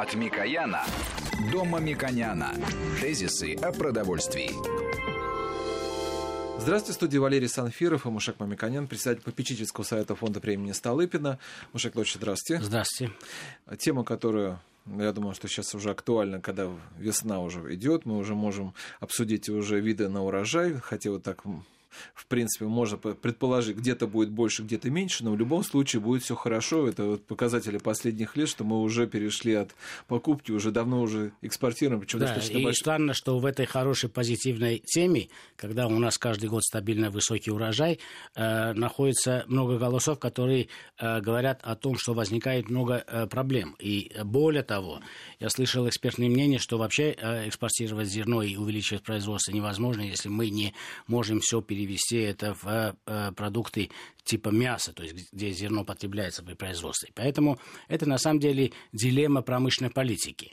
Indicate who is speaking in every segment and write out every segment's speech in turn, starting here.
Speaker 1: От Микояна до Мамиконяна. Тезисы о продовольствии.
Speaker 2: Здравствуйте, в студии Валерий Санфиров и Мушек Мамиконян, председатель попечительского совета фонда премии Столыпина. Мушек Лодович, здравствуйте.
Speaker 3: Здравствуйте.
Speaker 2: Тема, которую я думаю, что сейчас уже актуально, когда весна уже идет, мы уже можем обсудить уже виды на урожай, хотя вот так в принципе, можно предположить, где-то будет больше, где-то меньше, но в любом случае будет все хорошо. Это вот показатели последних лет, что мы уже перешли от покупки, уже давно уже экспортируем,
Speaker 3: причем да, достаточно и большой. странно, что в этой хорошей позитивной теме, когда у нас каждый год стабильно высокий урожай, э, находится много голосов, которые э, говорят о том, что возникает много э, проблем. И более того, я слышал экспертное мнение, что вообще э, экспортировать зерно и увеличивать производство невозможно, если мы не можем все перейти перевести это в э, продукты типа мяса, то есть где зерно потребляется при производстве. Поэтому это на самом деле дилемма промышленной политики.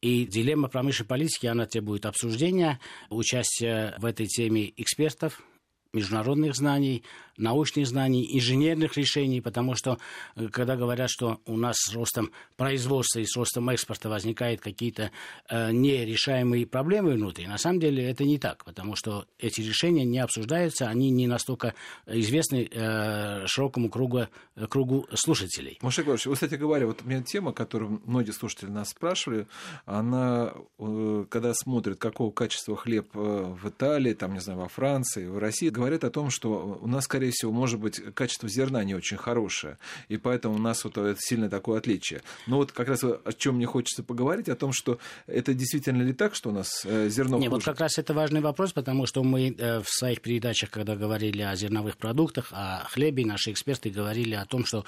Speaker 3: И дилемма промышленной политики, она требует обсуждения, участия в этой теме экспертов, международных знаний, научных знаний, инженерных решений, потому что э, когда говорят, что у нас с ростом производства и с ростом экспорта возникают какие-то э, нерешаемые проблемы внутри, на самом деле это не так, потому что эти решения не обсуждаются, они не настолько известны э, широкому кругу, э, кругу слушателей.
Speaker 2: Маша Егорович, вы, кстати говоря, вот у меня тема, которую многие слушатели нас спрашивали, она, э, когда смотрят, какого качества хлеб э, в Италии, там, не знаю, во Франции, в России, говорят о том, что у нас, скорее всего, может быть, качество зерна не очень хорошее, и поэтому у нас вот это сильно такое отличие. Но вот как раз о чем мне хочется поговорить, о том, что это действительно ли так, что у нас э, зерно
Speaker 3: Нет, вот как раз это важный вопрос, потому что мы э, в своих передачах, когда говорили о зерновых продуктах, о хлебе, наши эксперты говорили о том, что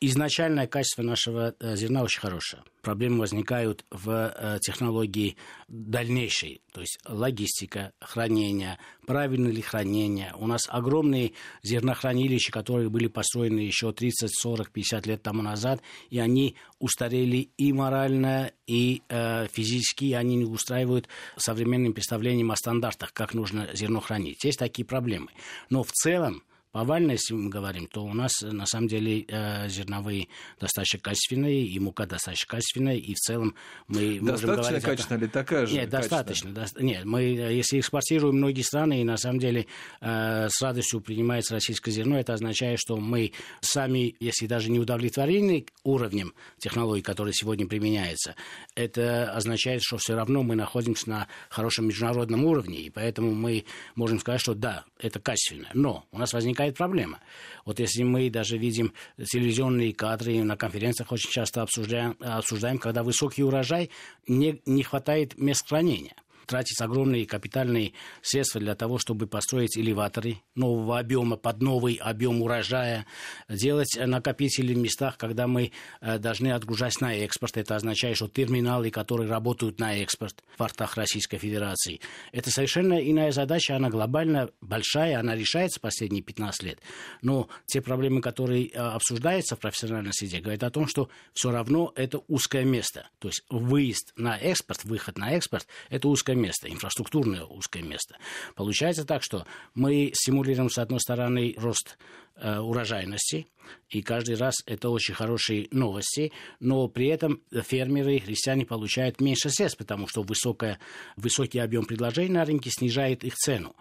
Speaker 3: изначальное качество нашего э, зерна очень хорошее. Проблемы возникают в э, технологии дальнейшей, то есть логистика, хранение, правильно ли хранение. У нас огромные зернохранилища, которые были построены еще 30, 40, 50 лет тому назад, и они устарели и морально, и э, физически, и они не устраивают современным представлением о стандартах, как нужно зерно хранить. Есть такие проблемы. Но в целом повально, если мы говорим, то у нас на самом деле э, зерновые достаточно качественные, и мука достаточно качественная, и в целом мы
Speaker 2: достаточно можем говорить... качественная или такая же?
Speaker 3: Нет, достаточно. До... Нет, мы, если экспортируем многие страны, и на самом деле э, с радостью принимается российское зерно, это означает, что мы сами, если даже не удовлетворены уровнем технологий, которые сегодня применяются, это означает, что все равно мы находимся на хорошем международном уровне, и поэтому мы можем сказать, что да, это качественно. Но у нас возникает возникает проблема. Вот если мы даже видим телевизионные кадры, на конференциях очень часто обсуждаем, обсуждаем когда высокий урожай, не, не хватает мест хранения тратить огромные капитальные средства для того, чтобы построить элеваторы нового объема под новый объем урожая, делать накопители в местах, когда мы э, должны отгружать на экспорт. Это означает, что терминалы, которые работают на экспорт в портах Российской Федерации, это совершенно иная задача, она глобально большая, она решается последние 15 лет. Но те проблемы, которые э, обсуждаются в профессиональной среде, говорят о том, что все равно это узкое место. То есть выезд на экспорт, выход на экспорт, это узкое место, инфраструктурное узкое место. Получается так, что мы стимулируем, с одной стороны, рост э, урожайности, и каждый раз это очень хорошие новости, но при этом фермеры, крестьяне получают меньше средств, потому что высокая, высокий объем предложений на рынке снижает их цену.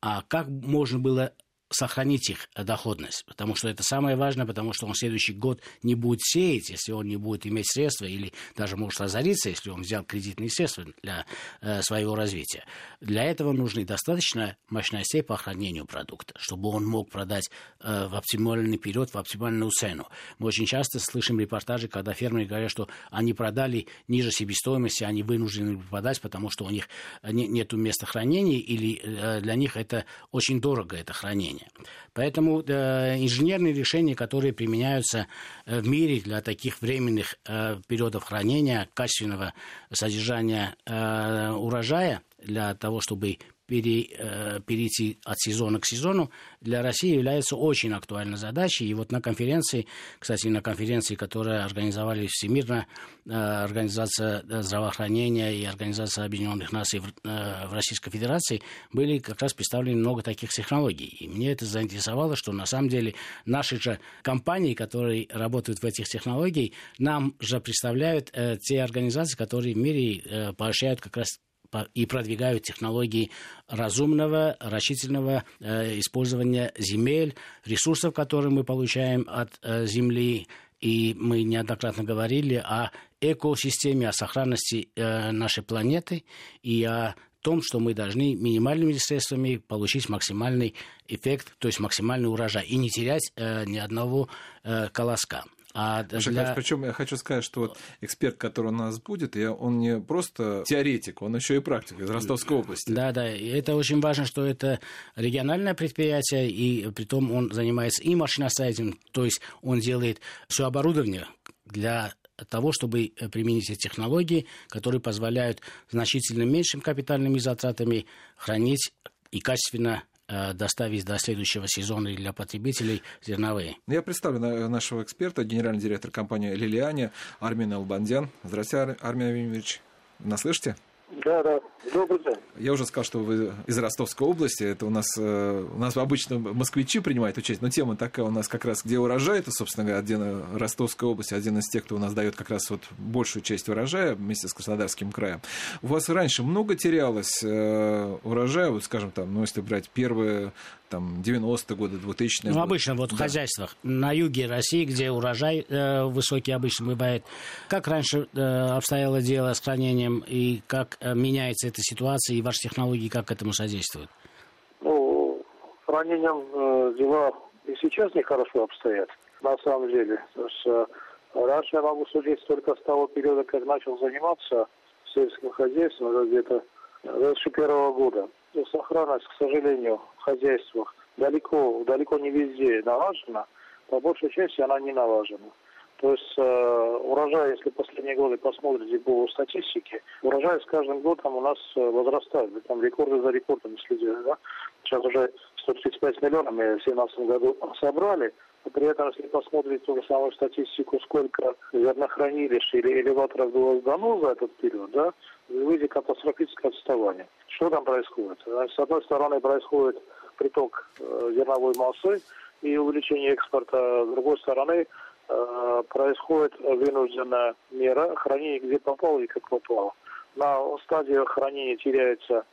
Speaker 3: А как можно было сохранить их доходность, потому что это самое важное, потому что он следующий год не будет сеять, если он не будет иметь средства, или даже может разориться, если он взял кредитные средства для э, своего развития. Для этого нужны достаточно мощностей по хранению продукта, чтобы он мог продать э, в оптимальный период, в оптимальную цену. Мы очень часто слышим репортажи, когда фермеры говорят, что они продали ниже себестоимости, они вынуждены продать, потому что у них не, нет места хранения, или э, для них это очень дорого, это хранение решения. Поэтому э, инженерные решения, которые применяются э, в мире для таких временных э, периодов хранения, качественного содержания э, урожая, для того, чтобы пере, э, перейти от сезона к сезону, для России является очень актуальной задачей. И вот на конференции, кстати, на конференции, которую организовали Всемирная э, организация здравоохранения и Организация Объединенных Наций в, э, в Российской Федерации, были как раз представлены много таких технологий. И мне это заинтересовало, что на самом деле наши же компании, которые работают в этих технологиях, нам же представляют э, те организации, которые в мире э, поощряют как раз и продвигают технологии разумного, рачительного э, использования земель, ресурсов, которые мы получаем от э, земли. И мы неоднократно говорили о экосистеме, о сохранности э, нашей планеты и о том, что мы должны минимальными средствами получить максимальный эффект, то есть максимальный урожай, и не терять э, ни одного э, колоска.
Speaker 2: А для... Причем я хочу сказать, что вот эксперт, который у нас будет, он не просто теоретик, он еще и практик из Ростовской области.
Speaker 3: Да, да, и это очень важно, что это региональное предприятие, и при том он занимается и машиностроением, то есть он делает все оборудование для того, чтобы применить эти технологии, которые позволяют значительно меньшими капитальными затратами хранить и качественно Э, доставить до следующего сезона для потребителей зерновые.
Speaker 2: Я представлю нашего эксперта, генеральный директор компании «Лилиане» Армин Албандян. Здравствуйте, Армин Владимирович. Нас слышите?
Speaker 4: Да, да. Добрый день.
Speaker 2: Я уже сказал, что вы из Ростовской области. Это у нас, э, у нас обычно москвичи принимают участие, но тема такая у нас как раз, где урожай, это, собственно говоря, один Ростовской области, один из тех, кто у нас дает как раз вот большую часть урожая вместе с Краснодарским краем. У вас раньше много терялось э, урожая, вот скажем там, ну если брать первые там 90-е годы, 2000-е
Speaker 3: Ну,
Speaker 2: годы.
Speaker 3: обычно вот да. в хозяйствах на юге России, где урожай э, высокий обычно бывает. Как раньше э, обстояло дело с хранением и как э, меняется эта ситуация и ваши технологии как к этому содействуют?
Speaker 4: Ну, с хранением э, дела и сейчас нехорошо обстоят, на самом деле. Потому что раньше я могу судить только с того периода, как начал заниматься сельским хозяйством, где-то с 2001 года сохранность, к сожалению, хозяйствах далеко, далеко не везде налажена, по большей части она не налажена. То есть э, урожай, если последние годы посмотрите по статистике, урожай с каждым годом у нас э, возрастает. Мы там рекорды за рекордами следили. Да? Сейчас уже 135 миллионов мы в 2017 году собрали. При этом, если посмотреть ту же самую статистику, сколько зернохранилищ или элеваторов было сдано за этот период, да, вы видите катастрофическое отставание. Что там происходит? С одной стороны происходит приток э, зерновой массы и увеличение экспорта, с другой стороны э, происходит вынужденная мера хранения где попало и как попало. На стадии хранения теряется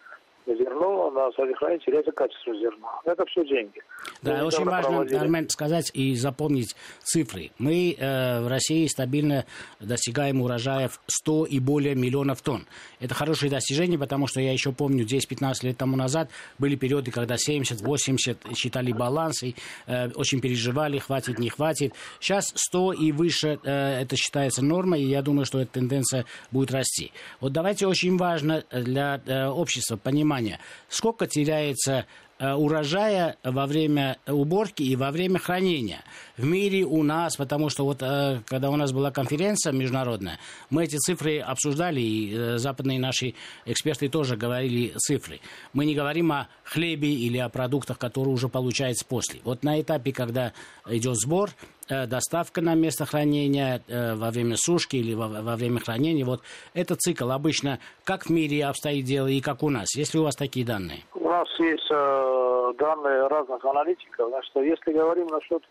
Speaker 4: зерно, на содержание теряется качество зерна. Это все деньги.
Speaker 3: Да, Мы очень важно, проводили... Армен, сказать и запомнить цифры. Мы э, в России стабильно достигаем урожаев 100 и более миллионов тонн. Это хорошее достижение, потому что я еще помню, 10-15 лет тому назад были периоды, когда 70-80 считали баланс и э, очень переживали, хватит, не хватит. Сейчас 100 и выше э, это считается нормой, и я думаю, что эта тенденция будет расти. Вот давайте очень важно для э, общества понимать, внимание, сколько теряется урожая во время уборки и во время хранения. В мире у нас, потому что вот э, когда у нас была конференция международная, мы эти цифры обсуждали, и э, западные наши эксперты тоже говорили цифры. Мы не говорим о хлебе или о продуктах, которые уже получаются после. Вот на этапе, когда идет сбор, доставка на место хранения во время сушки или во, во время хранения. Вот этот цикл обычно как в мире обстоит дело и как у нас. Есть ли у вас такие данные?
Speaker 4: У нас есть э, данные разных аналитиков. Значит, если говорим насчет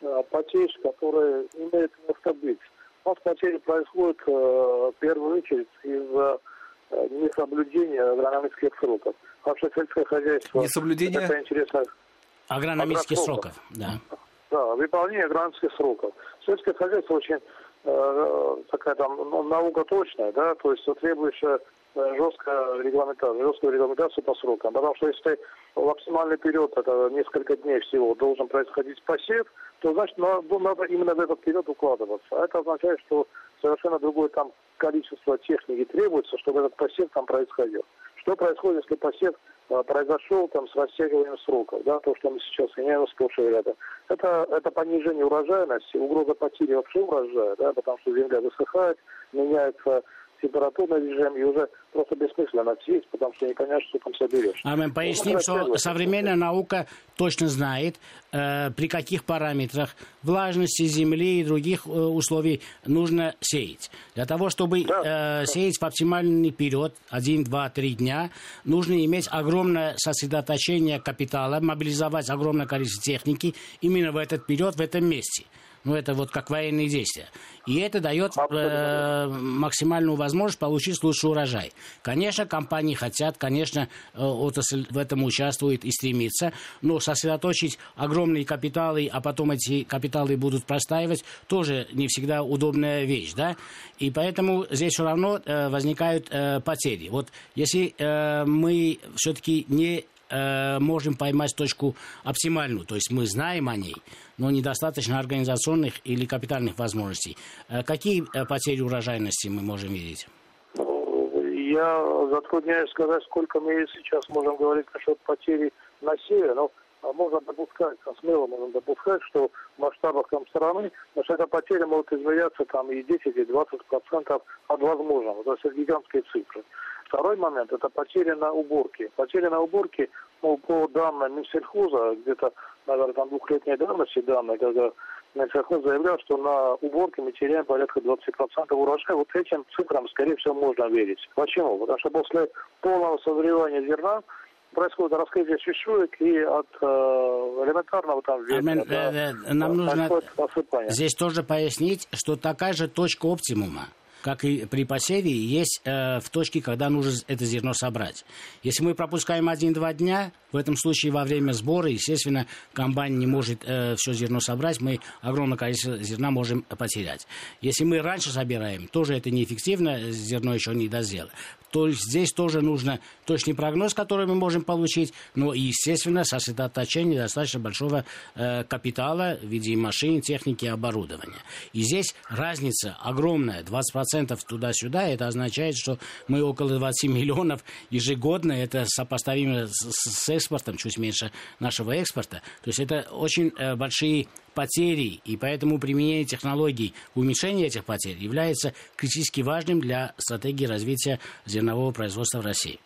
Speaker 4: э, потерь, которые имеют место быть, у нас потери происходят э, в первую очередь из-за э, несоблюдения агрономических сроков. Вообще сельское хозяйство...
Speaker 3: Несоблюдение? Это интересно. Агрономических сроков, да.
Speaker 4: Да, выполнение агрономических сроков. Сельское хозяйство очень э, такая там ну, наука точная, да, то есть требующая жесткая регламентация, жесткую регламентацию по срокам. Потому что если максимальный период, это несколько дней всего, должен происходить посев, то значит надо, надо именно в этот период укладываться. А это означает, что совершенно другое там количество техники требуется, чтобы этот посев там происходил. Что происходит, если посев а, произошел там с растягиванием сроков, да, то, что мы сейчас имеем сплошь и рядом. Это, это понижение урожайности, угроза потери вообще урожая, да, потому что земля высыхает, меняется температурный режим, и уже просто бессмысленно съесть, потому что не что там соберешь.
Speaker 3: А мы поясним, ну, что современная наука точно знает, э, при каких параметрах влажности земли и других э, условий нужно сеять. Для того, чтобы да. э, сеять в оптимальный период, 1, 2, 3 дня, нужно иметь огромное сосредоточение капитала, мобилизовать огромное количество техники именно в этот период, в этом месте. Ну, это вот как военные действия. И это дает э, максимальную возможность получить лучший урожай. Конечно, компании хотят, конечно, э, отрасль в этом участвует и стремится, но сосредоточить огромные капиталы, а потом эти капиталы будут простаивать, тоже не всегда удобная вещь, да? И поэтому здесь все равно э, возникают э, потери. Вот если э, мы все-таки не э, можем поймать точку оптимальную. То есть мы знаем о ней, но недостаточно организационных или капитальных возможностей. Э, какие э, потери урожайности мы можем видеть?
Speaker 4: Я затрудняюсь сказать, сколько мы сейчас можем говорить насчет потери на север, но а можно допускать, смело можно допускать, что в масштабах там страны, наша эта потеря может измеряться там и 10, и 20 процентов от возможного. То есть это гигантские цифры. Второй момент – это потери на уборке. Потери на уборке, ну, по данным Минсельхоза, где-то, наверное, там двухлетней давности данные, когда Минсельхоз заявлял, что на уборке мы теряем порядка 20% урожая. Вот этим цифрам, скорее всего, можно верить. Почему? Потому что после полного созревания зерна происходит раскрытие чешуек и от э, элементарного там ветра. Армен, да,
Speaker 3: э, э, нам нужно здесь тоже пояснить, что такая же точка оптимума как и при посеве, есть э, в точке, когда нужно это зерно собрать. Если мы пропускаем один-два дня, в этом случае во время сбора, естественно, комбайн не может э, все зерно собрать, мы огромное количество зерна можем потерять. Если мы раньше собираем, тоже это неэффективно, зерно еще не дозрело. То есть здесь тоже нужно точный прогноз, который мы можем получить, но, естественно, сосредоточение достаточно большого э, капитала в виде машин, техники и оборудования. И здесь разница огромная, 20% туда-сюда, это означает, что мы около 20 миллионов ежегодно, это сопоставимо с, с экспортом, чуть меньше нашего экспорта. То есть это очень э, большие потери, и поэтому применение технологий уменьшения этих потерь является критически важным для стратегии развития зернового производства в России.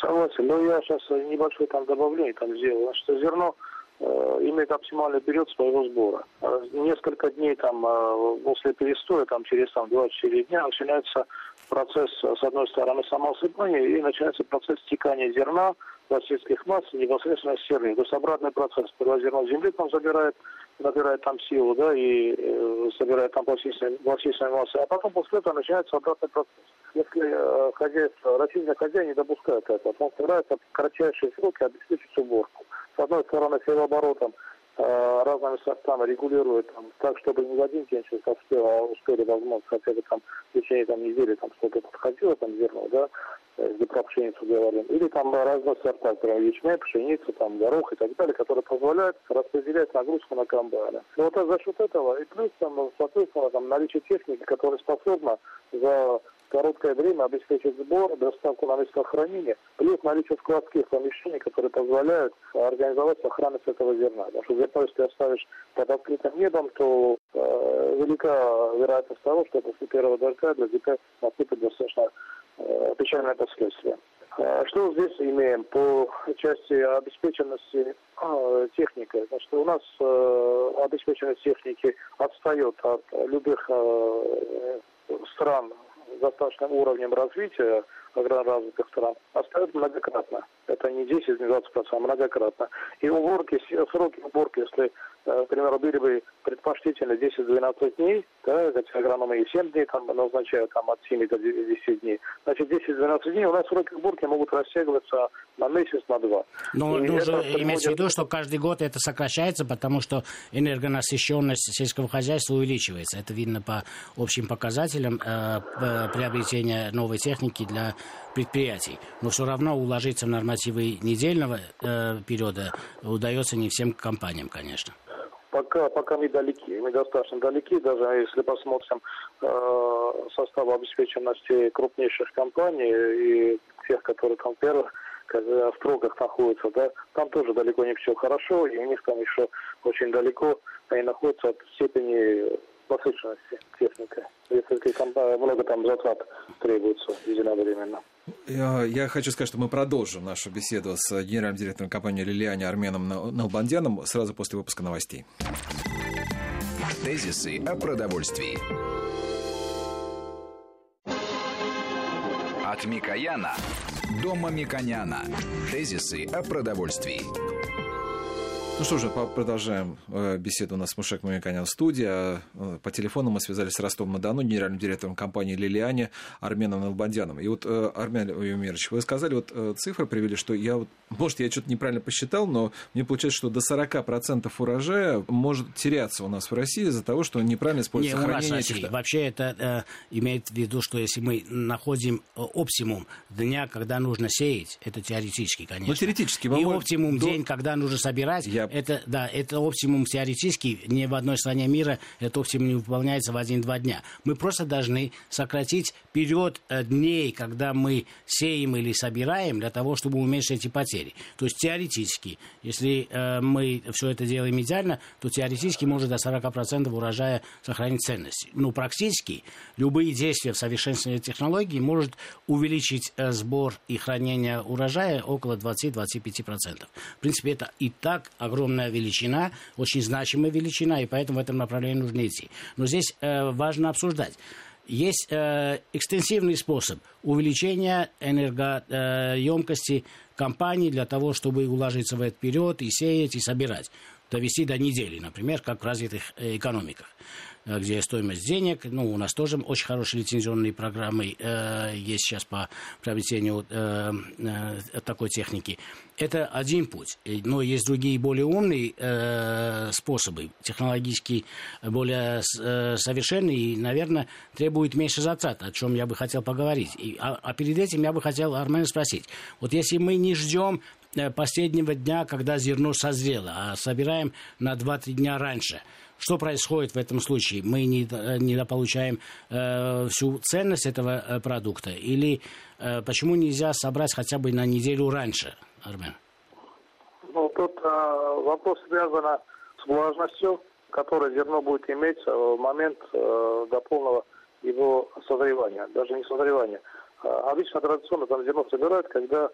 Speaker 4: Согласен, но я сейчас небольшое там добавление там сделал, что зерно э, имеет оптимальный период своего сбора. Э, несколько дней там э, после перестоя, там через там 24 дня начинается процесс, с одной стороны, самоосыпания и начинается процесс стекания зерна пластических масс непосредственно с То есть обратный процесс. Сперва зерно земли там забирает, набирает там силу, да, и э, собирает там пластичные, пластичные массы. А потом после этого начинается обратный процесс. Если э, хозяйство, растительный хозяин не допускает этого, он старается в кратчайшие сроки обеспечить уборку. С одной стороны, силооборотом Э, разными сортами регулирует там, так, чтобы не в один день что-то успело, а успели, возможно, хотя бы там в течение там, недели там что-то подходило, там зерно, да, если про пшеницу говорим, или там разные сорта, например, ячмень, пшеница, там, горох и так далее, которые позволяют распределять нагрузку на комбайны. И вот за счет этого, и плюс там, соответственно, там, наличие техники, которая способна за короткое время обеспечить сбор, доставку на место хранения, плюс наличие складских помещений, которые позволяют организовать сохранность этого зерна. Потому что зерно, если оставишь под открытым небом, то э, велика вероятность того, что после первого дождя для ЗП наступит достаточно э, печальное последствие. Э, что здесь имеем по части обеспеченности э, техникой? Значит, у нас э, обеспеченность техники отстает от любых э, стран достаточным уровнем развития агроразвитых стран остается многократно. Это не 10, не 20 процентов, а многократно. И уборки, сроки уборки, если, э, к примеру, были бы предпочтительно 10-12 дней, да, хотя агрономы и 7 дней там назначают там, от 7 до 10 дней, значит, 10-12 дней у нас сроки уборки могут растягиваться на месяц, на два.
Speaker 3: Но и нужно иметь в виду, что каждый год это сокращается, потому что энергонасыщенность сельского хозяйства увеличивается. Это видно по общим показателям э приобретения новой техники для предприятий. Но все равно уложиться в нормативы недельного э, периода удается не всем компаниям, конечно.
Speaker 4: Пока, пока мы далеки, мы достаточно далеки, даже если посмотрим э, состав обеспеченности крупнейших компаний и тех, которые там первых в строках находятся, да, там тоже далеко не все хорошо, и у них там еще очень далеко они находятся от степени насыщенности техника. Если много там затрат требуется единовременно.
Speaker 2: Я, я хочу сказать, что мы продолжим нашу беседу с генеральным директором компании «Лилиани» Арменом Налбандяном сразу после выпуска новостей.
Speaker 1: Тезисы о продовольствии. От Микояна до Мамиконяна. Тезисы о продовольствии.
Speaker 2: Ну что же, продолжаем э, беседу у нас с Мушек Мамиканян в студии. А, э, по телефону мы связались с Ростовом-на-Дону, генеральным директором компании «Лилиане» Арменом Налбандяном. И вот, э, Армен Юмирович, вы сказали, вот цифры привели, что я, вот, может, я что-то неправильно посчитал, но мне получается, что до 40% урожая может теряться у нас в России из-за того, что неправильно используется
Speaker 3: Не,
Speaker 2: хранение
Speaker 3: у нас этих... Вообще это э, имеет в виду, что если мы находим оптимум дня, когда нужно сеять, это теоретически, конечно.
Speaker 2: Ну, теоретически.
Speaker 3: И оптимум до... день, когда нужно собирать,
Speaker 2: я
Speaker 3: это, да, это оптимум теоретически. Ни в одной стране мира этот оптимум не выполняется в один-два дня. Мы просто должны сократить период э, дней, когда мы сеем или собираем, для того, чтобы уменьшить эти потери. То есть теоретически, если э, мы все это делаем идеально, то теоретически может до 40% урожая сохранить ценность. Но практически любые действия в совершенствовании технологий может увеличить э, сбор и хранение урожая около 20-25%. В принципе, это и так огромная величина, очень значимая величина, и поэтому в этом направлении нужно идти. Но здесь э, важно обсуждать. Есть э, экстенсивный способ увеличения энергоемкости компаний для того, чтобы уложиться в этот период и сеять, и собирать. Довести до недели, например, как в развитых э, экономиках. Э, где стоимость денег. Ну, у нас тоже очень хорошие лицензионные программы э, есть сейчас по приобретению э, э, такой техники. Это один путь. Но есть другие более умные э, способы, технологически более э, совершенные и, наверное, требуют меньше затрат, о чем я бы хотел поговорить. И, а, а перед этим я бы хотел Армена спросить. Вот если мы не ждем последнего дня, когда зерно созрело, а собираем на 2-3 дня раньше – что происходит в этом случае? Мы не, недополучаем э, всю ценность этого э, продукта? Или э, почему нельзя собрать хотя бы на неделю раньше, Армен?
Speaker 4: Ну, тут э, вопрос связан с влажностью, которое зерно будет иметь в момент э, до полного его созревания, даже не созревания. Э, обычно традиционно там зерно собирают, когда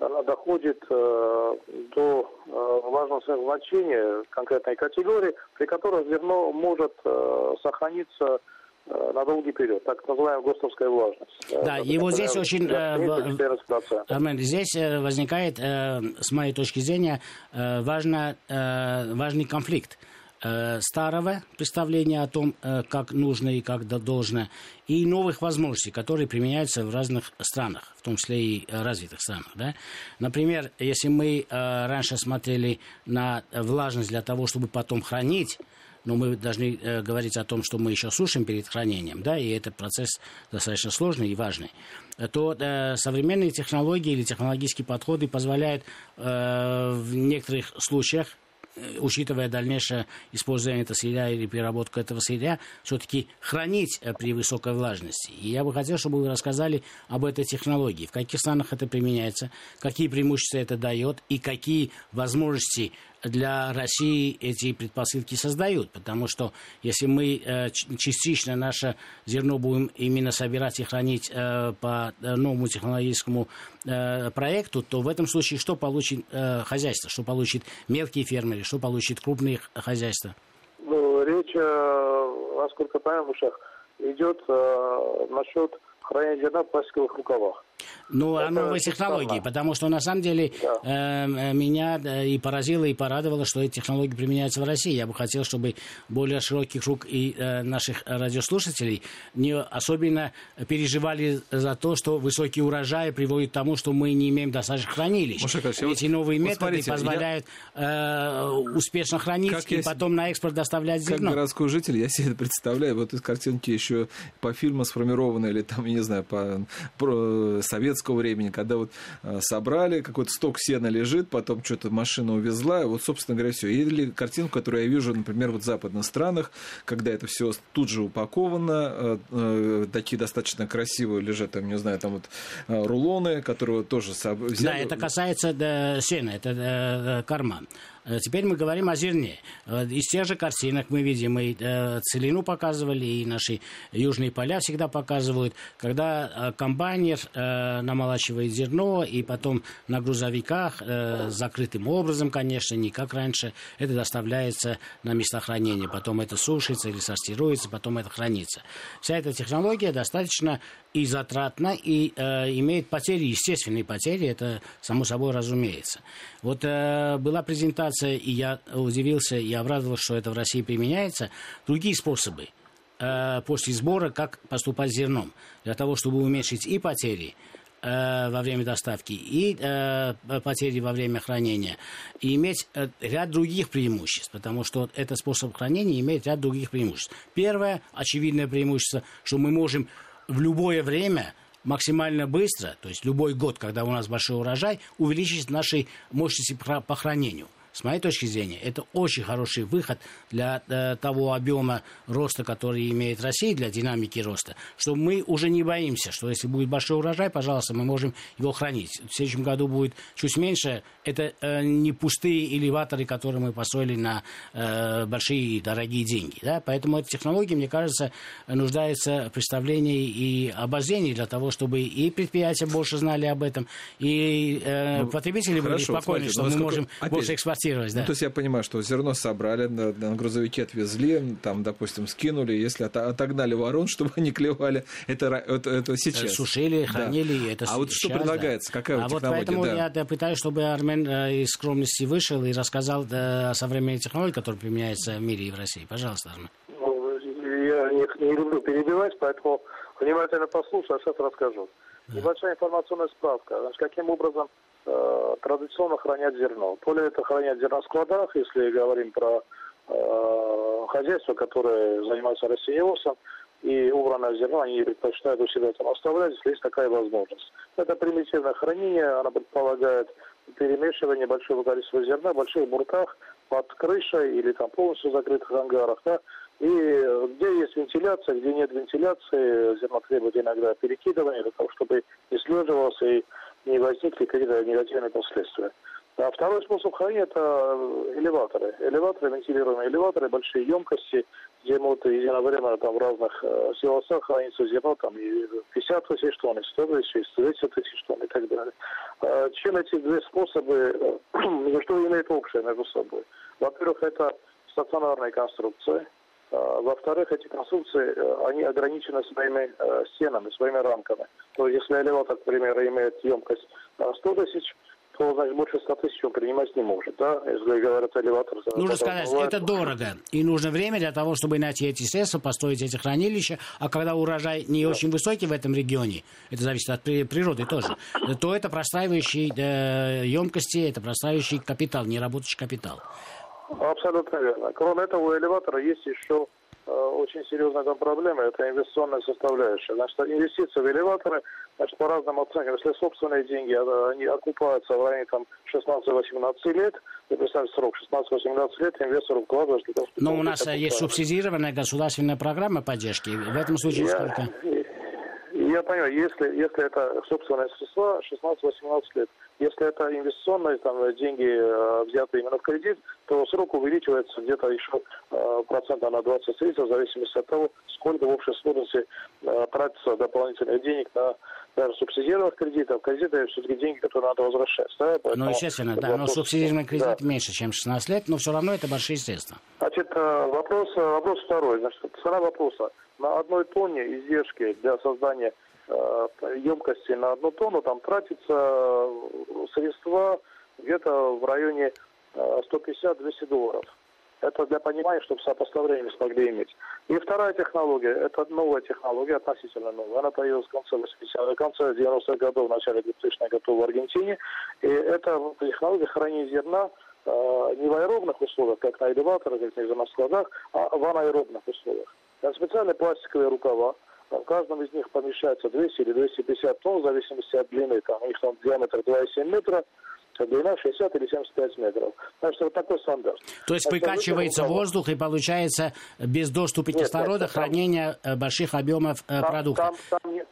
Speaker 4: она доходит э, до э, важного значения конкретной категории, при которой зерно может э, сохраниться э, на долгий период, так называемая ГОСТовская влажность.
Speaker 3: Э, да, и вот здесь очень... Э, здесь возникает, с моей точки зрения, важно, важный конфликт Э, старого представления о том, э, как нужно и как должно, и новых возможностей, которые применяются в разных странах, в том числе и развитых странах. Да? Например, если мы э, раньше смотрели на влажность для того, чтобы потом хранить, но мы должны говорить о том, что мы еще сушим перед хранением, да, и этот процесс достаточно сложный и важный, то э, современные технологии или технологические подходы позволяют э, в некоторых случаях Э, учитывая дальнейшее использование этого сырья или переработку этого сырья, все-таки хранить э, при высокой влажности. И я бы хотел, чтобы вы рассказали об этой технологии, в каких странах это применяется, какие преимущества это дает и какие возможности для России эти предпосылки создают, потому что если мы э, частично наше зерно будем именно собирать и хранить э, по э, новому технологическому проекту, то в этом случае что получит хозяйство, что получит мелкие фермеры, что получит крупные хозяйства?
Speaker 4: Ну, речь, насколько понимаю, идет насчет хранения зерна в пластиковых рукавах.
Speaker 3: Ну, это о новой технологии, потому что на самом деле да. э, меня и поразило, и порадовало, что эти технологии применяются в России. Я бы хотел, чтобы более широкий круг и э, наших радиослушателей не особенно переживали за то, что высокий урожай приводит к тому, что мы не имеем достаточно хранилищ. Маша, Эти вот, новые методы смотрите, позволяют я... э, успешно хранить как и потом на экспорт доставлять зерно.
Speaker 2: Как городской житель, я себе представляю, вот из картинки еще по фильму сформированы, или там, я не знаю, по, по советского времени, когда вот э, собрали, какой-то сток сена лежит, потом что-то машина увезла, вот, собственно говоря, все. Или картинку, которую я вижу, например, вот в западных странах, когда это все тут же упаковано, э, э, такие достаточно красивые лежат, там, не знаю, там вот рулоны, которые тоже взяли.
Speaker 3: Да, это касается да, сена, это да, карман. Э, теперь мы говорим о зерне. Э, из тех же картинок мы видим и целину показывали, и наши южные поля всегда показывают, когда комбайнер намолачивает зерно, и потом на грузовиках, закрытым образом, конечно, не как раньше, это доставляется на места хранения. Потом это сушится или сортируется, потом это хранится. Вся эта технология достаточно и затратна, и э, имеет потери, естественные потери, это само собой разумеется. Вот э, была презентация, и я удивился, и обрадовался, что это в России применяется. Другие способы э, после сбора, как поступать с зерном, для того, чтобы уменьшить и потери, э, во время доставки и э, потери во время хранения, и иметь э, ряд других преимуществ, потому что этот способ хранения имеет ряд других преимуществ. Первое, очевидное преимущество, что мы можем в любое время максимально быстро, то есть любой год, когда у нас большой урожай, увеличить наши мощности по хранению. С моей точки зрения, это очень хороший выход для э, того объема роста, который имеет Россия, для динамики роста, что мы уже не боимся, что если будет большой урожай, пожалуйста, мы можем его хранить. В следующем году будет чуть меньше. Это э, не пустые элеваторы, которые мы построили на э, большие и дорогие деньги. Да? Поэтому эта технология, мне кажется, нуждается в представлении и обозрении для того, чтобы и предприятия больше знали об этом, и э, ну, потребители были спокойны, смотрите, что мы можем опять, больше экспортировать
Speaker 2: фиксировать, да. Ну, то есть я понимаю, что зерно собрали, на, на грузовике отвезли, там, допустим, скинули, если от, отогнали ворон, чтобы они клевали, это, это, это сейчас.
Speaker 3: Сушили, хранили, да. это
Speaker 2: А вот что предлагается, да. какая
Speaker 3: а
Speaker 2: технология?
Speaker 3: вот поэтому да. я пытаюсь, чтобы Армен э, из скромности вышел и рассказал о современной технологии, которая применяется в мире и в России. Пожалуйста, Армен.
Speaker 4: Ну, я не, не люблю перебивать, поэтому внимательно послушаю, а сейчас расскажу. Да. Небольшая информационная справка. Значит, каким образом Э, традиционно хранят зерно. То ли это хранят в зерноскладах, если говорим про э, хозяйства, которые занимаются растениеводством, и убранное зерно они предпочитают у себя там оставлять, если есть такая возможность. Это примитивное хранение, оно предполагает перемешивание большого количества зерна в больших бурках под крышей или там полностью закрытых ангарах, да, и где есть вентиляция, где нет вентиляции, зерно требует иногда перекидывания для того, чтобы не слеживалось и не возникли какие-то негативные последствия. А второй способ хранения – это элеваторы. Элеваторы, вентилируемые элеваторы, большие емкости, где могут единовременно там в разных э, силосах храниться зерно, там и 50 тысяч тонн, и 100 тысяч, и 110 тысяч тонн и так далее. А, чем эти две способы, э, что имеют общее между собой? Во-первых, это стационарные конструкции, а, во-вторых, эти конструкции, э, они ограничены своими э, стенами, своими рамками. То есть, если элеватор, к примеру, имеет емкость 100 тысяч, то, значит, больше 100 тысяч он принимать не может, да, если говорят элеватор.
Speaker 3: Нужно сказать, бывает... это дорого, и нужно время для того, чтобы найти эти средства, построить эти хранилища, а когда урожай не да. очень высокий в этом регионе, это зависит от природы тоже, то это простраивающие э, емкости, это простраивающий капитал, не работающий капитал.
Speaker 4: Абсолютно верно. Кроме этого, у элеватора есть еще э, очень серьезная там проблема, это инвестиционная составляющая. Значит, инвестиции в элеваторы, значит, по разным оценкам, если собственные деньги, а, они окупаются в районе там 16-18 лет, и представьте срок 16-18 лет, инвестор вкладывает для того.
Speaker 3: Но у нас есть субсидированная государственная программа поддержки. В этом случае я, сколько?
Speaker 4: Я понимаю, если, если это собственные средства, 16-18 лет. Если это инвестиционные там, деньги, э, взятые именно в кредит, то срок увеличивается где-то еще э, процента на 20-30, в зависимости от того, сколько в общей сложности э, тратится дополнительных денег на даже субсидированных кредитов. Кредиты все-таки деньги, которые надо возвращать. Да?
Speaker 3: Ну, Поэтому, ну, естественно, да, но субсидированный кредит да. меньше, чем 16 лет, но все равно это большие средства.
Speaker 4: Значит, вопрос, вопрос второй. Значит, цена вопроса. На одной тонне издержки для создания Э, емкости на одну тонну, там тратится э, средства где-то в районе 150-200 э, долларов. Это для понимания, чтобы сопоставление смогли иметь. И вторая технология, это новая технология, относительно новая. Она появилась в конце 80-х, конце 90-х годов, в начале 2000-х годов в Аргентине. И это технология хранения зерна не в аэробных условиях, как на элеваторах, как на складах, а в анаэробных условиях. Это специальные пластиковые рукава, в каждом из них помещается 200 или 250 тонн, в зависимости от длины. Там, у них там диаметр 2,7 метра, а длина 60 или 75 метров. Значит, вот такой стандарт.
Speaker 3: То есть выкачивается воздух и получается без доступа кислорода нет, хранение там, э, больших объемов э,
Speaker 4: там,
Speaker 3: продуктов.
Speaker 4: Там, там,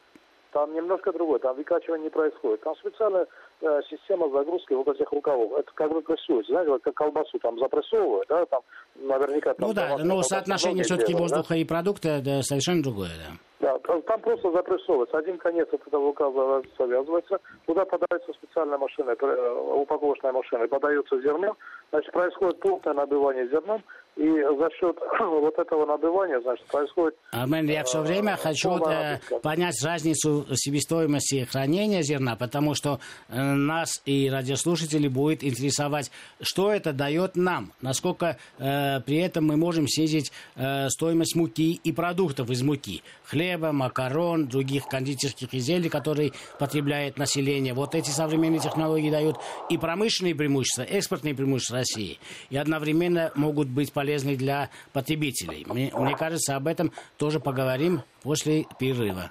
Speaker 4: Там немножко другое, там выкачивание не происходит. Там специальная э, система загрузки вот этих рукавов. Это как бы прессуется, знаете, вот как колбасу там запрессовывают, да, там наверняка... Там,
Speaker 3: ну да, но соотношение все-таки воздуха да? и продукта да, совершенно другое, да.
Speaker 4: Да, там просто запрессовывается. Один конец от этого указа завязывается, туда подается специальная машина, э, упаковочная машина, подается зерно. Значит, происходит плотное набивание зерном, и за счет вот этого набивания, значит, происходит...
Speaker 3: Армен, я все время э, хочу э, понять разницу себестоимости хранения зерна, потому что э, нас и радиослушатели будет интересовать, что это дает нам, насколько э, при этом мы можем снизить э, стоимость муки и продуктов из муки, хлеба, макарон, других кондитерских изделий, которые потребляет население. Вот эти современные технологии дают и промышленные преимущества, экспортные преимущества России, и одновременно могут быть полезны для потребителей. Мне, мне кажется, об этом тоже поговорим после перерыва.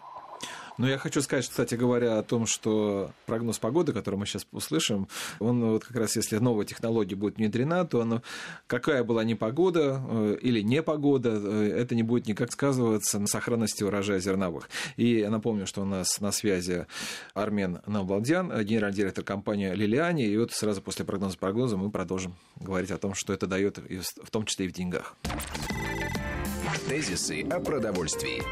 Speaker 2: Но я хочу сказать, кстати говоря, о том, что прогноз погоды, который мы сейчас услышим, он вот как раз, если новая технология будет внедрена, то оно, какая была непогода э, или непогода, э, это не будет никак сказываться на сохранности урожая зерновых. И я напомню, что у нас на связи Армен Навбалдян, генеральный директор компании «Лилиани», и вот сразу после прогноза прогноза мы продолжим говорить о том, что это дает, в том числе и в деньгах.
Speaker 1: Тезисы о продовольствии.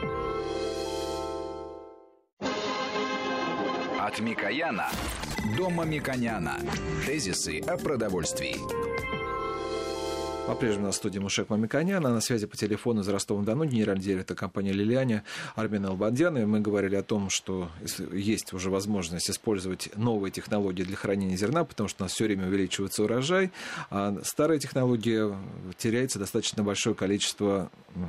Speaker 1: От Микояна до Мамиконяна. Тезисы о продовольствии.
Speaker 2: По-прежнему на студии Мушек Мамиконян, а на связи по телефону из Ростова-на-Дону генеральный директор компании «Лилиане» Армен Албандян. И мы говорили о том, что есть уже возможность использовать новые технологии для хранения зерна, потому что у нас все время увеличивается урожай, а старая технология теряется достаточно большое количество
Speaker 3: Э,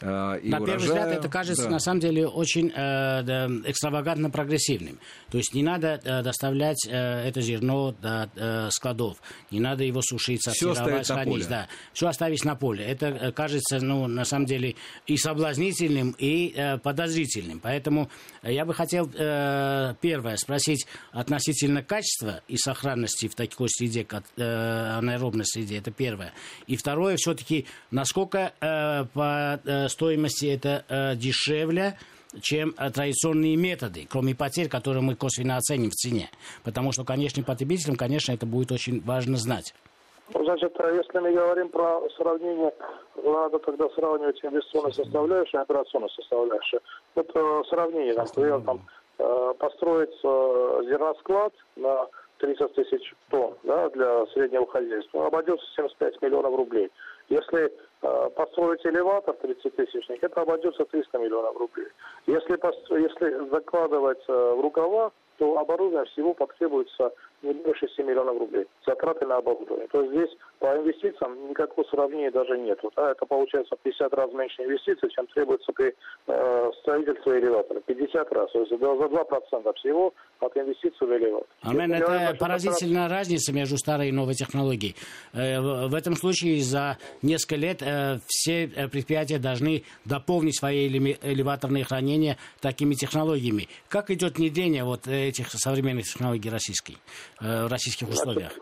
Speaker 3: и На урожая, первый взгляд это кажется да. на самом деле очень э, экстравагантно прогрессивным. То есть не надо э, доставлять э, это зерно до э, складов, не надо его сушить, сортировать, хранить. Да, все оставить на поле. Это э, кажется, ну, на самом деле, и соблазнительным, и э, подозрительным. Поэтому я бы хотел э, первое спросить относительно качества и сохранности в такой среде, как э, анаэробной среде. Это первое. И второе, все-таки, насколько э, по Э, стоимости это э, дешевле, чем э, традиционные методы, кроме потерь, которые мы косвенно оценим в цене. Потому что конечным потребителям, конечно, это будет очень важно знать.
Speaker 4: Ну, значит, если мы говорим про сравнение, надо тогда сравнивать инвестиционную составляющую и операционную составляющую. Вот сравнение, например, там, построить зерносклад на 30 тысяч тонн да, для среднего хозяйства обойдется 75 миллионов рублей. Если построить элеватор 30-тысячник, это обойдется 300 миллионов рублей. Если, если закладывать э, в рукава, то оборудование всего потребуется не больше 7 миллионов рублей. Затраты на оборудование. То есть здесь по инвестициям никакого сравнения даже нет. Да? Это получается 50 раз меньше инвестиций, чем требуется при э, строительстве элеватора. 50 раз. То есть за 2% всего от инвестиций в элеватор.
Speaker 3: Армен, это говорим, поразительная это... разница между старой и новой технологией. Э, в этом случае за несколько лет э, все э, предприятия должны дополнить свои элеваторные хранения такими технологиями. Как идет внедрение вот этих современных технологий российской? Э, в российских условиях?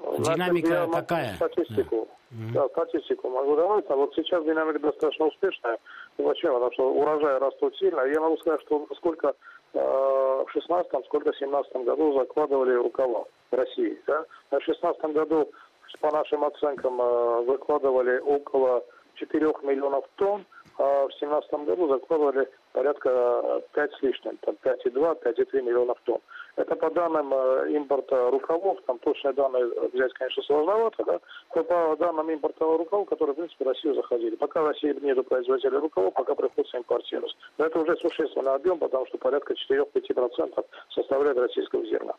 Speaker 3: Значит, Динамика я какая?
Speaker 4: Статистику. Да. да, статистику могу давать. А вот сейчас динамика достаточно успешная. Почему? Потому что урожай растут сильно. Я могу сказать, что сколько э, в 16 сколько в 17 году закладывали рукава в России. Да? А в 16 году, по нашим оценкам, э, закладывали около 4 миллионов тонн, а в 2017 году закладывали порядка 5 с лишним, там 5,2, 5,3 миллионов тонн. Это по данным э, импорта рукавов, там точные данные взять, конечно, сложновато, да, но по данным импорта рукавов, которые, в принципе, в Россию заходили. Пока в России нет производителей рукавов, пока приходится импортировать. Но это уже существенный объем, потому что порядка 4-5% составляет российского зерна.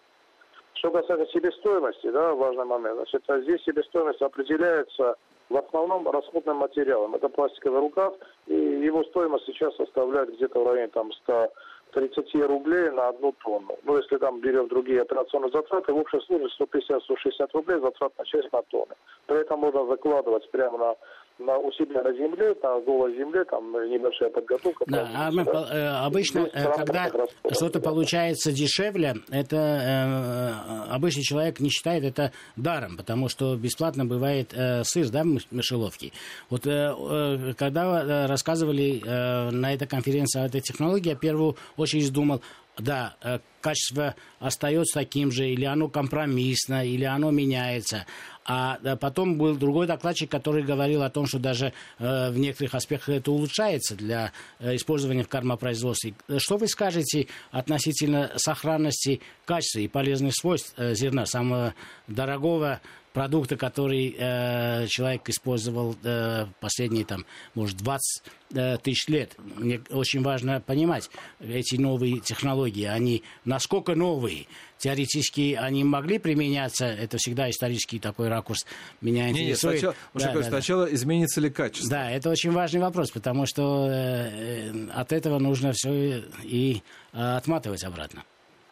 Speaker 4: Что касается себестоимости, да, важный момент. Значит, здесь себестоимость определяется в основном расходным материалом. Это пластиковый рукав, и его стоимость сейчас составляет где-то в районе там 100 30 рублей на одну тонну. Ну, если там берем другие операционные затраты, в общей сложности 150-160 рублей затратная часть на тонны. При этом можно закладывать прямо на на, у себя на земле, на голой земле, там небольшая подготовка.
Speaker 3: Да, а мы, да? Э, обычно, э, когда что-то получается дешевле, это э, обычный человек не считает это даром, потому что бесплатно бывает э, сыр, да, в мышеловке. Вот э, э, когда рассказывали э, на этой конференции о этой технологии, я в первую очередь думал, да, э, качество остается таким же, или оно компромиссно, или оно меняется. А потом был другой докладчик, который говорил о том, что даже э, в некоторых аспектах это улучшается для э, использования в кармопроизводстве. Что вы скажете относительно сохранности качества и полезных свойств зерна, самого дорогого продукта, который э, человек использовал э, последние, там, может, 20 э, тысяч лет. Мне очень важно понимать эти новые технологии, они насколько новые. Теоретически они могли применяться, это всегда исторический такой ракурс меня интересует.
Speaker 2: Не, не, сначала, да, да, сначала да. изменится ли качество?
Speaker 3: Да, это очень важный вопрос, потому что э, от этого нужно все и э, отматывать обратно.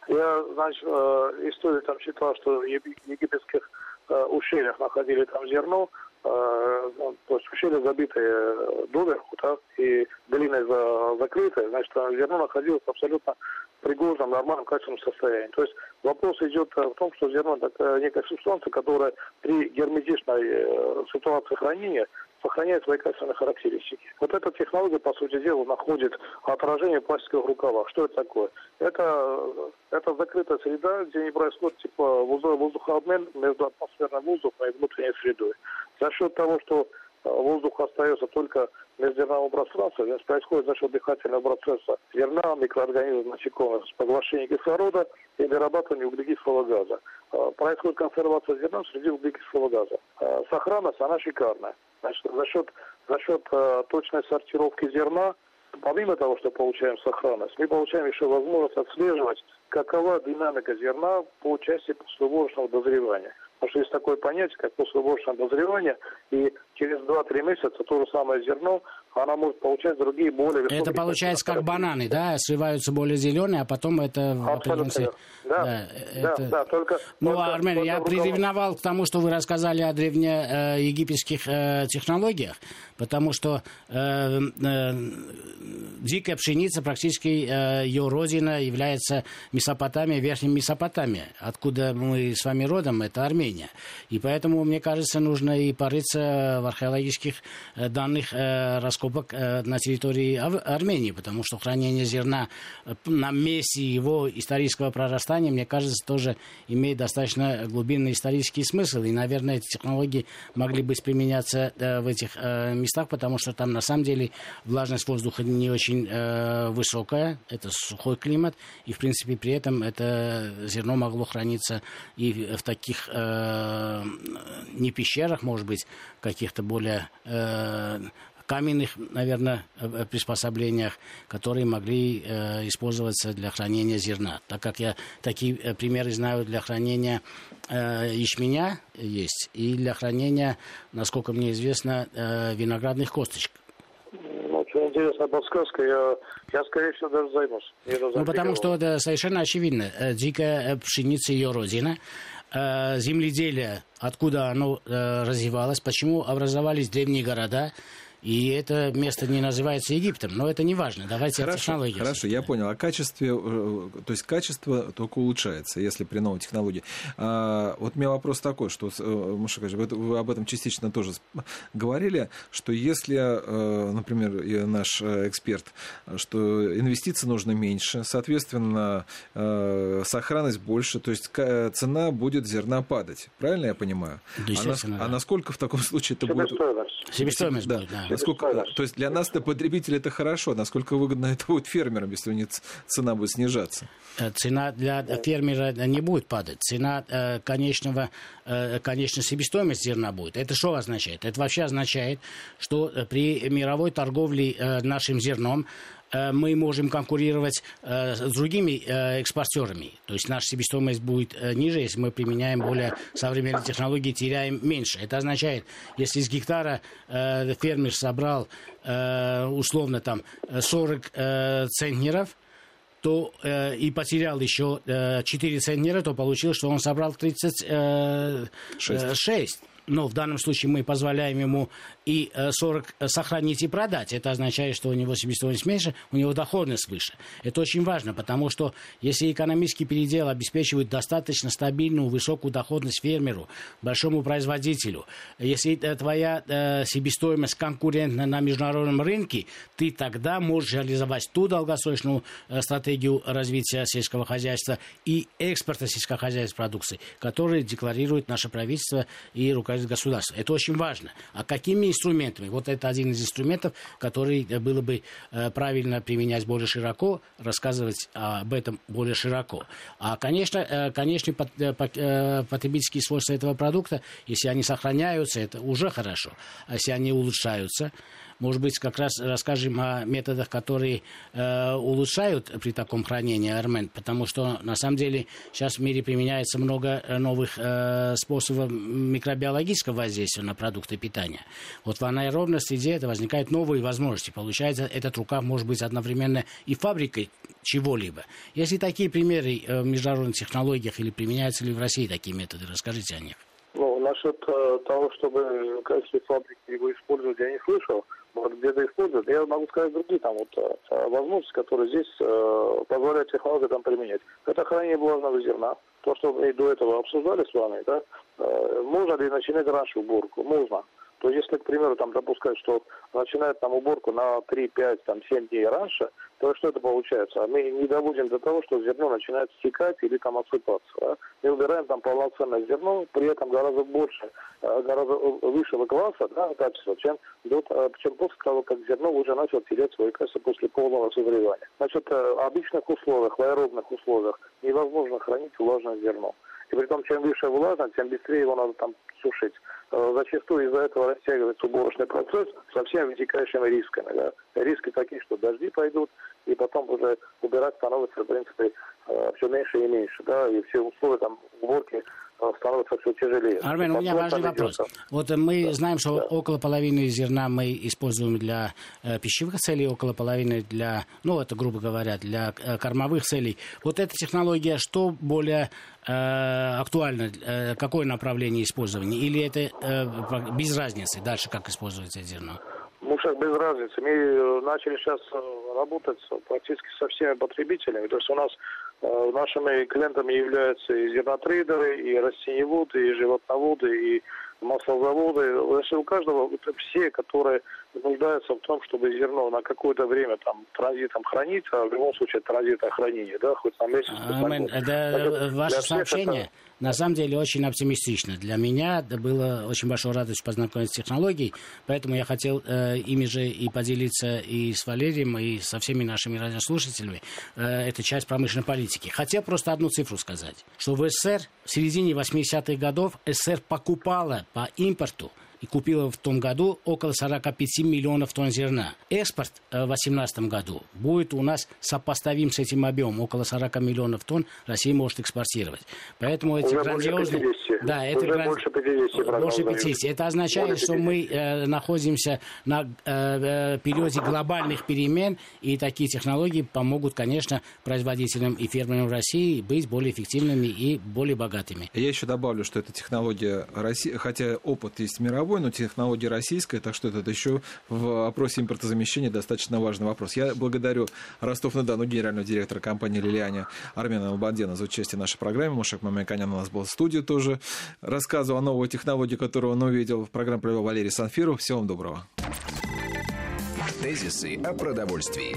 Speaker 4: Я, значит, э, историю там читал, что в египетских ущельях находили там зерно, э, ну, то есть ущелье забитое доверху, да, и долиной за, значит, зерно находилось абсолютно пригодном, нормальном, качественном состоянии. То есть вопрос идет в том, что зерно – это некая субстанция, которая при герметичной э, ситуации хранения сохраняет свои качественные характеристики. Вот эта технология, по сути дела, находит отражение пластиковых рукавах. Что это такое? Это, это закрытая среда, где не происходит типа воздухообмен между атмосферным воздухом и внутренней средой. За счет того, что э, воздух остается только в межзерновом пространстве, происходит за счет дыхательного процесса зерна, микроорганизмов, насекомых с поглощением кислорода и вырабатыванием углекислого газа. Э, происходит консервация зерна среди углекислого газа. Э, сохранность, она шикарная. Значит, за счет, за счет э, точной сортировки зерна, помимо того, что получаем сохранность, мы получаем еще возможность отслеживать, какова динамика зерна по части послевозрастного дозревания. Потому что есть такое понятие, как послевозрастное дозревание, и через 2-3 месяца то же самое зерно, она может получать другие более
Speaker 3: высокие... Это получается как бананы, да? Срываются более зеленые, а потом это...
Speaker 4: Абсолютно. Да, да,
Speaker 3: это... да, да, только... Ну, только, Армен, только я приревновал к тому, что вы рассказали о древнеегипетских э, технологиях, потому что э, э, дикая пшеница, практически э, ее родина является Месопотамия, Верхней Месопотамия. Откуда мы с вами родом, это Армения. И поэтому, мне кажется, нужно и порыться в археологических э, данных э, раскопок э, на территории Армении, потому что хранение зерна э, на месте его исторического прорастания, мне кажется, тоже имеет достаточно глубинный исторический смысл. И, наверное, эти технологии могли бы применяться э, в этих местах, потому что там на самом деле влажность воздуха не очень высокая, это сухой климат, и в принципе при этом это зерно могло храниться и в таких не пещерах, может быть, каких-то более каменных, наверное, э, приспособлениях, которые могли э, использоваться для хранения зерна. Так как я такие э, примеры знаю для хранения э, ячменя есть и для хранения, насколько мне известно, э, виноградных косточек.
Speaker 4: Ну, очень интересная подсказка. Я, я, скорее всего, даже займусь.
Speaker 3: Ну, потому что это совершенно очевидно. Э, дикая пшеница ее родина земледелие, откуда оно развивалось, почему образовались древние города, и это место не называется Египтом, но это не важно. Давайте
Speaker 2: хорошо,
Speaker 3: о технологии.
Speaker 2: Хорошо, я понял. О качестве, э, то есть качество только улучшается, если при новой технологии. А, вот у меня вопрос такой, что, э, Маша вы об этом частично тоже говорили, что если, э, например, наш эксперт, что инвестиций нужно меньше, соответственно, сохранность больше, то есть цена будет зерна падать. Правильно я понимаю?
Speaker 3: Да, а,
Speaker 2: на, а насколько в таком случае это будет...
Speaker 3: Себестоимость будет, да.
Speaker 2: Насколько, то есть для нас-то потребитель это хорошо. Насколько выгодно это будет фермерам, если у них цена будет снижаться?
Speaker 3: Э, цена для фермера не будет падать. Цена э, конечного, э, конечной себестоимости зерна будет. Это что означает? Это вообще означает, что при мировой торговле нашим зерном мы можем конкурировать э, с другими э, экспортерами. То есть наша себестоимость будет ниже, если мы применяем более современные технологии, теряем меньше. Это означает, если с гектара фермер собрал условно там 40 центнеров, то э, и потерял еще э, 4 центнера, то получилось, что он собрал 36. но в данном случае мы позволяем ему и 40 сохранить и продать. Это означает, что у него себестоимость меньше, у него доходность выше. Это очень важно, потому что если экономический передел обеспечивает достаточно стабильную, высокую доходность фермеру, большому производителю, если твоя э, себестоимость конкурентна на международном рынке, ты тогда можешь реализовать ту долгосрочную э, стратегию развития сельского хозяйства и экспорта сельскохозяйственной продукции, которую декларирует наше правительство и руководитель государства. Это очень важно. А какими инструментами? Вот это один из инструментов, который было бы э, правильно применять более широко, рассказывать об этом более широко. А, конечно, э, конечно потребительские свойства этого продукта, если они сохраняются, это уже хорошо. А если они улучшаются, может быть, как раз расскажем о методах, которые э, улучшают при таком хранении армен, потому что на самом деле сейчас в мире применяется много э, новых э, способов микробиологического воздействия на продукты питания. Вот в анаэробной среде это возникают новые возможности. Получается, этот рукав может быть одновременно и фабрикой чего-либо. Если такие примеры э, в международных технологиях или применяются ли в России такие методы, расскажите о них.
Speaker 4: Ну, насчет э, того, чтобы в качестве фабрики его использовать, я не слышал где-то используют. Я могу сказать другие там вот э, возможности, которые здесь э, позволяют технологии там применять. Это хранение влажного зерна. То, что мы до этого обсуждали с вами, да, э, можно ли начинать раньше уборку? Можно. То если, к примеру, там допускать, что начинают там уборку на 3, 5, там 7 дней раньше, то что это получается? Мы не доводим до того, что зерно начинает стекать или там осыпаться. Да? Мы убираем там полноценное зерно, при этом гораздо больше, э, гораздо высшего класса, да, качества, чем, э, чем после того, как зерно уже начало терять свое качество после полного созревания. Значит, в обычных условиях, в аэробных условиях невозможно хранить влажное зерно. И при том, чем выше влажность, тем быстрее его надо там сушить. Э, зачастую из-за этого растягивается уборочный процесс со всеми вытекающими рисками. Да. Риски такие, что дожди пойдут, и потом уже убирать становится, в принципе, э, все меньше и меньше. Да, и все условия там уборки становится все тяжелее.
Speaker 3: Армен, у меня важный вопрос. Вот мы да, знаем, что да. около половины зерна мы используем для э, пищевых целей, около половины для, ну, это грубо говоря, для э, кормовых целей. Вот эта технология, что более э, актуально, э, какое направление использования? Или это э, без разницы дальше, как использовать это зерно?
Speaker 4: Ну, сейчас без разницы. Мы э, начали сейчас э, работать практически со всеми потребителями. То есть у нас Э, нашими клиентами являются и зернотрейдеры, и растениеводы, и животноводы, и маслозаводы. Значит, у каждого все, которые нуждаются в том, чтобы зерно на какое-то время там транзитом хранить, а в любом случае транзитное хранение, да, хоть на месяц.
Speaker 3: Амен. Это ваше сообщение это... на самом деле очень оптимистично. Для меня это было очень большой радость познакомиться с технологией, поэтому я хотел э, ими же и поделиться и с Валерием, и со всеми нашими радиослушателями. Э, это часть промышленной политики. Хотел просто одну цифру сказать, что в СССР в середине 80-х годов СССР покупала по импорту и купила в том году около 45 миллионов тонн зерна. Экспорт э, в 2018 году будет у нас сопоставим с этим объемом. Около 40 миллионов тонн Россия может экспортировать. Поэтому эти Уже грандиозные... Да, это
Speaker 4: гранд... больше 50.
Speaker 3: Больше 50. Это означает, что мы э, находимся на э, э, периоде глобальных перемен, и такие технологии помогут, конечно, производителям и фермерам России быть более эффективными и более богатыми.
Speaker 2: Я еще добавлю, что эта технология России, хотя опыт есть мировой, мировой, но технология российская, так что это еще в вопросе импортозамещения достаточно важный вопрос. Я благодарю Ростов-на-Дону, генерального директора компании «Лилиане» Армена Албандена за участие в нашей программе. Мушек Мамиканян у нас был в студии тоже. Рассказывал о новой технологии, которую он увидел. В программе провел Валерий Санфиров. Всего вам доброго.
Speaker 1: Тезисы о продовольствии.